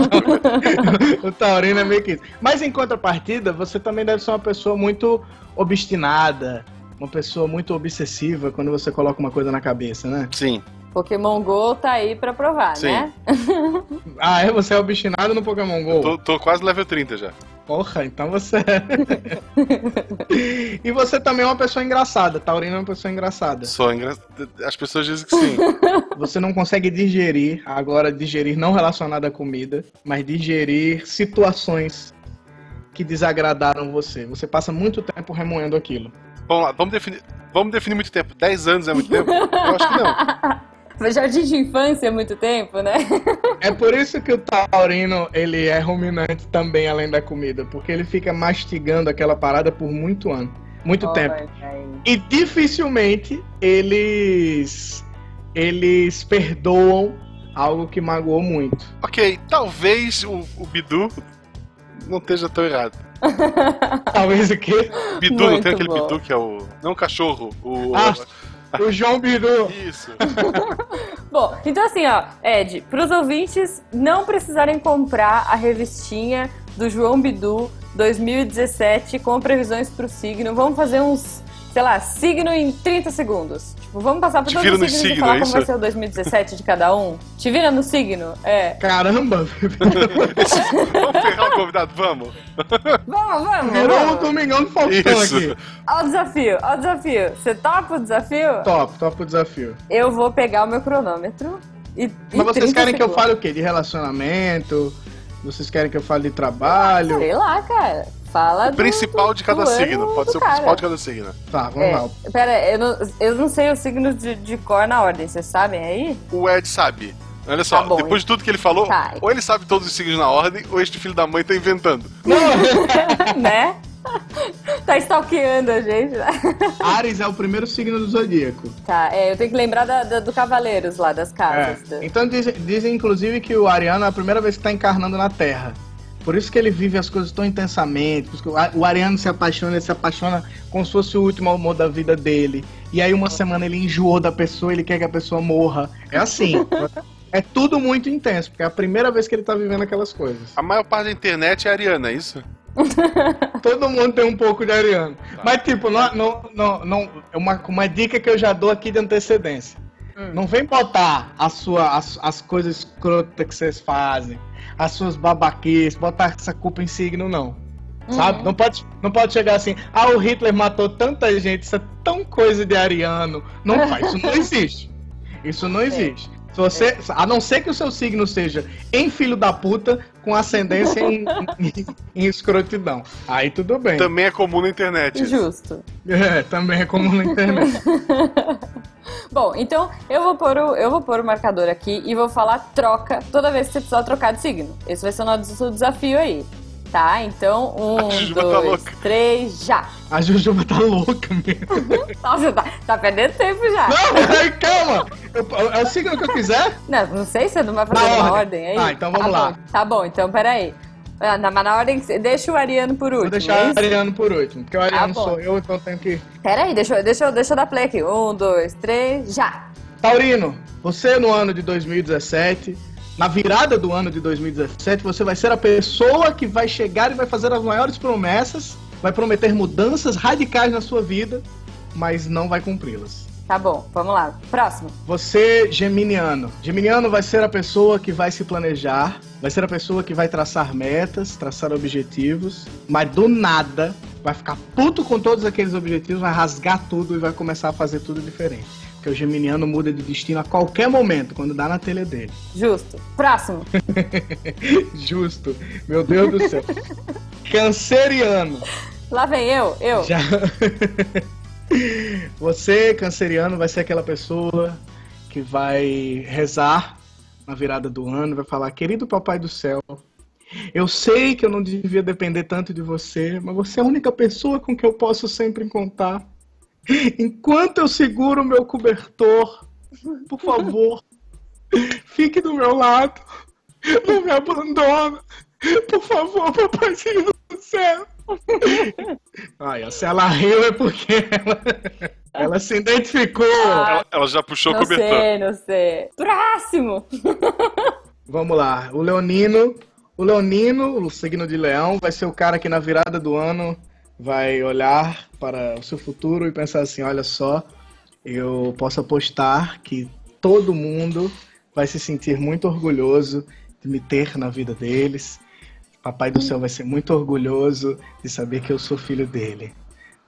o taurino é meio que isso. Mas em contrapartida, você também deve ser uma pessoa muito obstinada, uma pessoa muito obsessiva quando você coloca uma coisa na cabeça, né? Sim. Pokémon GO tá aí pra provar, Sim. né? Ah, é? Você é obstinado no Pokémon GO? Tô, tô quase level 30 já. Porra, então você é. e você também é uma pessoa engraçada. Taurino é uma pessoa engraçada. Sou engra... As pessoas dizem que sim. Você não consegue digerir, agora digerir não relacionado à comida, mas digerir situações que desagradaram você. Você passa muito tempo remoendo aquilo. Vamos lá, vamos definir. Vamos definir muito tempo. 10 anos é muito tempo? Eu acho que não. Jardim de infância há muito tempo, né? É por isso que o taurino, ele é ruminante também, além da comida, porque ele fica mastigando aquela parada por muito ano, muito tempo. E dificilmente eles eles perdoam algo que magoou muito. Ok, talvez o, o Bidu não esteja tão errado. Talvez o quê? Bidu, não Muito tem aquele bom. Bidu que é o. Não o cachorro, o. Ah, o João Bidu. Isso. Bom, então assim, ó, Ed, pros ouvintes não precisarem comprar a revistinha do João Bidu 2017 com previsões pro signo, vamos fazer uns, sei lá, signo em 30 segundos. Tipo, vamos passar por Te todos vira os no signos e signo, falar é como vai ser o 2017 de cada um. Te vira no signo? É. Caramba! vamos ferrar o convidado, vamos? Vamos, vamos, Virou um domingão do Faustão Isso. aqui. Ó o desafio, ó o desafio. Você topa o desafio? Top, top o desafio. Eu vou pegar o meu cronômetro e. Mas vocês 30 querem que eu segundos. fale o quê? De relacionamento? Vocês querem que eu fale de trabalho? Sei lá, cara. Fala do, Principal do- de cada signo. Pode ser o cara. principal de cada signo. Tá, vamos lá. É, pera, eu não, eu não sei os signos de, de cor na ordem, vocês sabem aí? O Ed sabe. Olha só, Tá bom, depois de tudo que ele falou, Tá. ou ele sabe todos os signos na ordem, ou este filho da mãe tá inventando. né? tá stalkeando a gente, né? Ares é o primeiro signo do zodíaco. Tá, é, eu tenho que lembrar da, da- do Cavaleiros lá, das É. casas. da- Então dizem, dizem, inclusive que o Ariano é a primeira vez que está encarnando na Terra. Por isso que ele vive as coisas tão intensamente. Porque o Ariano se apaixona, ele se apaixona como se fosse o último amor da vida dele. E aí uma semana ele enjoou da pessoa, ele quer que a pessoa morra. É assim. é tudo muito intenso, porque é a primeira vez que ele tá vivendo aquelas coisas. A maior parte da internet é ariana, é isso? Todo mundo tem um pouco de Ariano. Mas, tipo, não, não, não, não- é uma, uma dica que eu já dou aqui de antecedência. Hum. Não vem botar a sua, as, as coisas escrotas que vocês fazem, as suas babaquices, botar essa culpa em signo, não. Sabe? Uhum. Não, pode, não pode chegar assim, ah, o Hitler matou tanta gente, isso é tão coisa de ariano. Não faz, isso não existe. Isso não existe. Se você, a não ser que o seu signo seja em filho da puta com ascendência em, em, em escrotidão. Aí tudo bem. Também é comum na internet. Justo. É, também é comum na internet. Bom, então eu vou, pôr o, eu vou pôr o marcador aqui e vou falar troca toda vez que você precisar trocar de signo. Esse vai ser o nosso desafio aí. Tá? Então, um, tá dois, louca. três, já. A Jujuba tá louca mesmo. Nossa, tá, tá perdendo tempo já. Não, calma. Eu- É o signo que eu quiser? Não, não sei se é numa fazer uma ordem. ordem aí. Ah, então vamos Tá lá. bom, Tá bom, então peraí. Ah, na, mas na ordem que você. Deixa o Ariano por último. Vou deixar é o? Ariano por último, porque o Ariano bom. sou eu, então tenho que. Peraí, deixa, deixa, deixa eu dar play aqui. Um, dois, três, já. Taurino, você no ano de 2017, na virada do ano de 2017, você vai ser a pessoa que vai chegar e vai fazer as maiores promessas, vai prometer mudanças radicais na sua vida, mas não vai cumpri-las. Tá bom, vamos lá. Próximo. Você, geminiano. Geminiano vai ser a pessoa que vai se planejar, vai ser a pessoa que vai traçar metas, traçar objetivos, mas do nada vai ficar puto com todos aqueles objetivos, vai rasgar tudo e vai começar a fazer tudo diferente. Porque o geminiano muda de destino a qualquer momento, quando dá na telha dele. Justo. Próximo. Justo. Meu Deus do céu. Canceriano. Lá vem eu, eu. Já. Você, canceriano, vai ser aquela pessoa que vai rezar na virada do ano, vai falar: Querido Papai do Céu, eu sei que eu não devia depender tanto de você, mas você é a única pessoa com que eu posso sempre contar. Enquanto eu seguro o meu cobertor, por favor, fique do meu lado. Não me abandona. Por favor, papaizinho do céu. Ai, se ela riu é porque ela, Ela se identificou. Ah, Ela, ela já puxou o não cobertor. sei, não sei. Próximo! Vamos lá. O Leonino. O Leonino, o signo de leão, vai ser o cara que na virada do ano vai olhar para o seu futuro e pensar assim: olha só, eu posso apostar que todo mundo vai se sentir muito orgulhoso de me ter na vida deles. Papai do céu vai ser muito orgulhoso de saber que eu sou filho dele.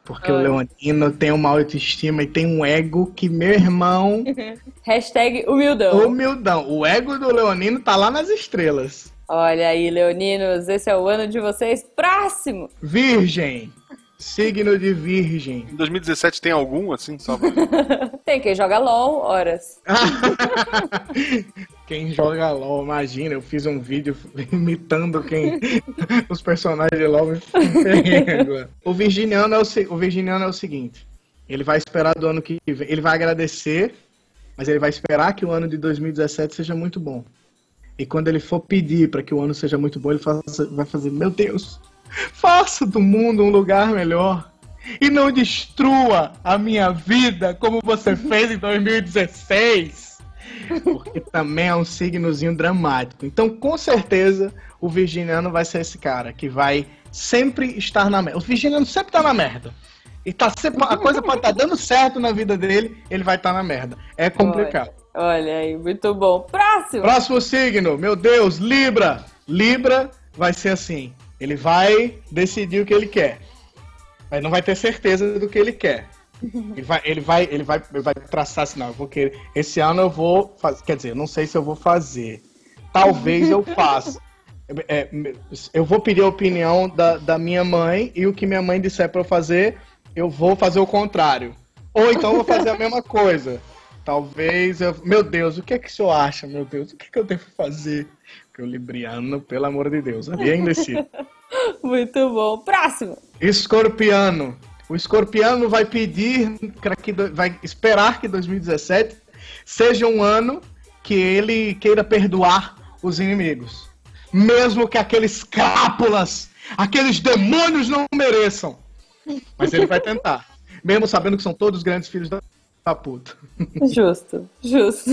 Porque o. Leonino tem uma autoestima e tem um ego que, meu irmão, Hashtag humildão. humildão. O ego do Leonino tá lá nas estrelas. Olha aí, leoninos, esse é o ano de vocês. Próximo! Virgem. Signo de Virgem. Em 2017 tem algum, assim, só pra... Tem quem joga LOL, horas. Quem joga LOL, imagina, eu fiz um vídeo imitando quem os personagens de LOL. O virginiano é o, o virginiano é o seguinte, ele vai esperar do ano que vem, ele vai agradecer, mas ele vai esperar que o ano de 2017 seja muito bom. E quando ele for pedir para que o ano seja muito bom, ele faça- vai fazer, meu Deus, faça do mundo um lugar melhor. E não destrua a minha vida como você fez em 2016 porque também é um signozinho dramático. Então, com certeza, o virginiano vai ser esse cara que vai sempre estar na merda. O virginiano sempre tá na merda. E tá sempre, a coisa pode estar dando certo na vida dele, ele vai estar na merda. É complicado. Olha aí, muito bom. Próximo! Próximo signo, meu Deus, Libra. Libra vai ser assim. Ele vai decidir o que ele quer. Mas não vai ter certeza do que ele quer. Ele vai, ele vai, ele vai, ele vai traçar assim, não, eu vou querer. Esse ano eu vou fazer. Quer dizer, não sei se eu vou fazer. Talvez eu faça. É, eu vou pedir a opinião da, da minha mãe e o que minha mãe disser pra eu fazer, eu vou fazer o contrário. Ou então eu vou fazer a mesma coisa. Talvez eu. Meu Deus, o que é que o senhor acha, meu Deus? O que, é que eu devo fazer? Porque o Libriano, pelo amor de Deus, ali é indeciso. Muito bom. Próximo! Escorpiano. O escorpiano vai pedir, que vai esperar que 2017 seja um ano que ele queira perdoar os inimigos. Mesmo que aqueles cápulas, aqueles demônios não mereçam. Mas ele vai tentar. Mesmo sabendo que são todos grandes filhos da, da puta. Justo, justo.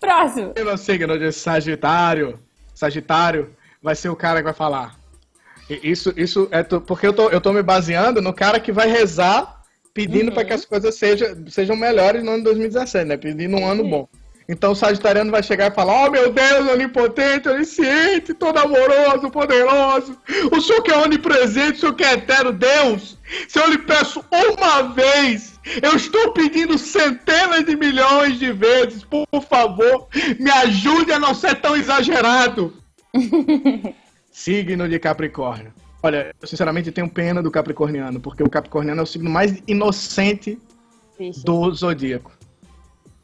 Próximo! Pelo signo de Sagitário. Sagitário vai ser o cara que vai falar. Isso, isso é tu- porque eu tô, eu tô me baseando no cara que vai rezar pedindo para que as coisas sejam, sejam melhores no ano de 2017, né? Pedindo um ano bom. Então o Sagitariano vai chegar e falar: Oh meu Deus, onipotente, onisciente, todo amoroso, poderoso. O Senhor que é onipresente, o Senhor que é eterno Deus. Se eu lhe peço uma vez, eu estou pedindo centenas de milhões de vezes. Por favor, me ajude a não ser tão exagerado. Signo de Capricórnio. Olha, eu sinceramente tenho pena do Capricorniano, porque o Capricorniano é o signo mais inocente Vixe. do zodíaco.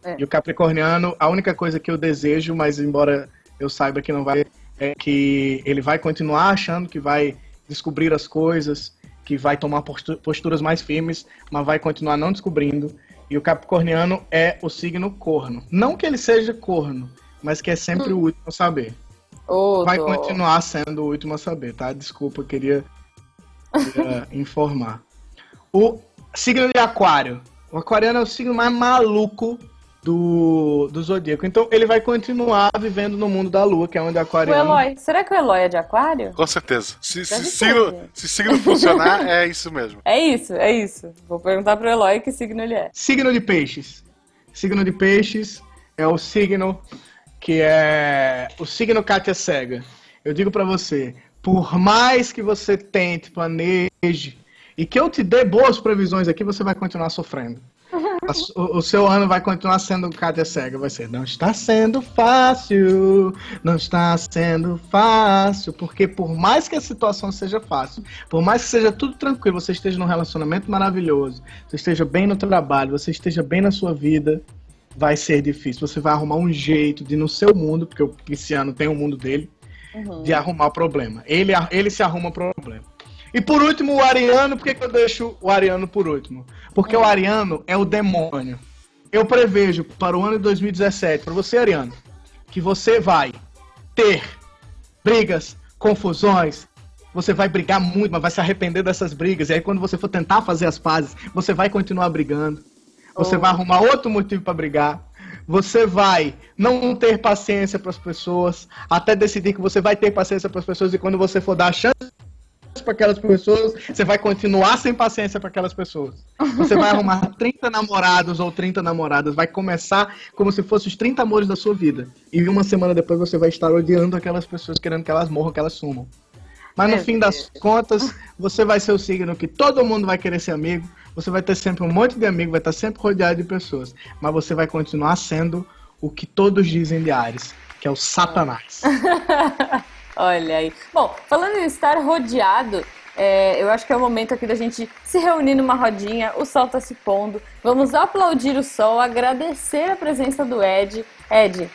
É. E o Capricorniano, a única coisa que eu desejo, mas embora eu saiba que não vai, é que ele vai continuar achando que vai descobrir as coisas, que vai tomar postu- posturas mais firmes, mas vai continuar não descobrindo. E o Capricorniano é o signo corno. Não que ele seja corno, mas que é sempre o último a saber. Ô, Vai continuar sendo o último a saber, tá? Desculpa, queria, queria informar. O signo de Aquário. O aquariano é o signo mais maluco do, do zodíaco. Então ele vai continuar vivendo no mundo da lua, que é onde o O aquariano. Eloy. Será que o Eloy é de aquário? Com certeza. Se, se, signo, se signo funcionar, é isso mesmo. É isso, é isso. Vou perguntar pro Eloy que signo ele é. Signo de peixes. Signo de peixes é o signo que é o signo Kátia Cega. Eu digo pra você, por mais que você tente, planeje e que eu te dê boas previsões aqui, você vai continuar sofrendo. O, o seu ano vai continuar sendo Kátia Cega. Vai ser, não está sendo fácil, não está sendo fácil, porque por mais que a situação seja fácil, por mais que seja tudo tranquilo, você esteja num relacionamento maravilhoso, você esteja bem no trabalho, você esteja bem na sua vida, vai ser difícil. Você vai arrumar um jeito de no seu mundo, porque o pisciano tem o mundo dele, Uhum. de arrumar problema. Ele, ele se arruma problema. E por último, o Ariano, por que, que eu deixo o Ariano por último? Porque o Ariano é o demônio. Eu prevejo para o ano de 2017, para você, Ariano, que você vai ter brigas, confusões, você vai brigar muito, mas vai se arrepender dessas brigas. E aí, quando você for tentar fazer as pazes, você vai continuar brigando. Você oh. vai arrumar outro motivo para brigar. Você vai não ter paciência para as pessoas, até decidir que você vai ter paciência para as pessoas. E quando você for dar a chance para aquelas pessoas, você vai continuar sem paciência para aquelas pessoas. Você vai arrumar 30 namorados ou 30 namoradas, vai começar como se fossem os 30 amores da sua vida. E uma semana depois você vai estar odiando aquelas pessoas, querendo que elas morram, que elas sumam. Mas no fim das contas, você vai ser o signo que todo mundo vai querer ser amigo. Você vai ter sempre um monte de amigos, vai estar sempre rodeado de pessoas. Mas você vai continuar sendo o que todos dizem de Ares, que é o Satanás. Olha aí. Bom, falando em estar rodeado, é, eu acho que é o momento aqui da gente se reunir numa rodinha, o sol está se pondo. Vamos aplaudir o sol, agradecer a presença do Ed. Ed,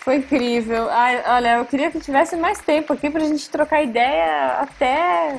foi incrível. Ai, olha, eu queria que tivesse mais tempo aqui pra gente trocar ideia até,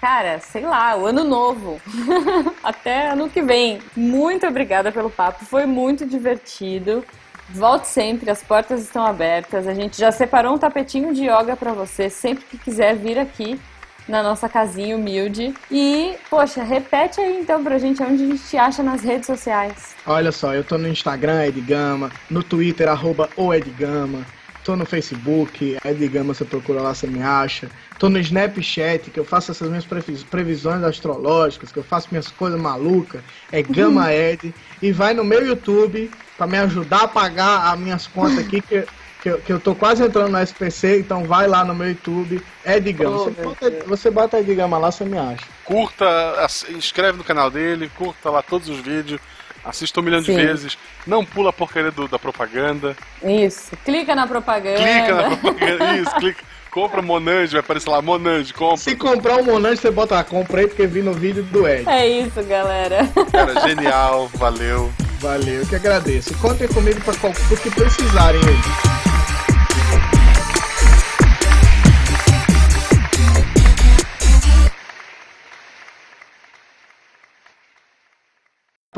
cara, sei lá, o ano novo. até ano que vem. Muito obrigada pelo papo, foi muito divertido. Volte sempre, as portas estão abertas. A gente já separou um tapetinho de yoga para você sempre que quiser vir aqui na nossa casinha humilde. E, poxa, repete aí então pra gente onde a gente te acha nas redes sociais. Olha só, eu tô no Instagram, Edgama, no Twitter, arroba o Edgama. Tô no Facebook, Edgama, você procura lá, você me acha. Tô no Snapchat, que eu faço essas minhas previsões astrológicas, que eu faço minhas coisas malucas. É Gama Ed. E vai no meu YouTube, para me ajudar a pagar as minhas contas aqui, que, que, eu, que eu tô quase entrando no SPC, então vai lá no meu YouTube, Edgama. Oh, você, bota, você bota Edgama lá, você me acha. Curta, inscreve no canal dele, curta lá todos os vídeos. Assista um milhão Sim. de vezes. Não pula a porcaria do, da propaganda. Isso. Clica na propaganda. Clica na propaganda. Isso, clica. Compra Monange, vai aparecer lá, Monange, compra. Se comprar um Monange, você bota lá, comprei porque vi no vídeo do Ed. É isso, galera. Cara, genial, valeu. Valeu, eu que agradeço. Contem comigo para o que precisarem aí.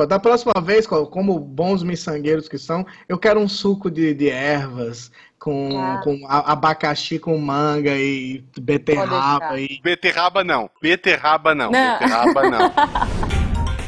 Da próxima vez, como bons miçangueiros que são, eu quero um suco de, de ervas com, ah. com abacaxi com manga e beterraba. E... Beterraba não. Beterraba não. não. Beterraba não.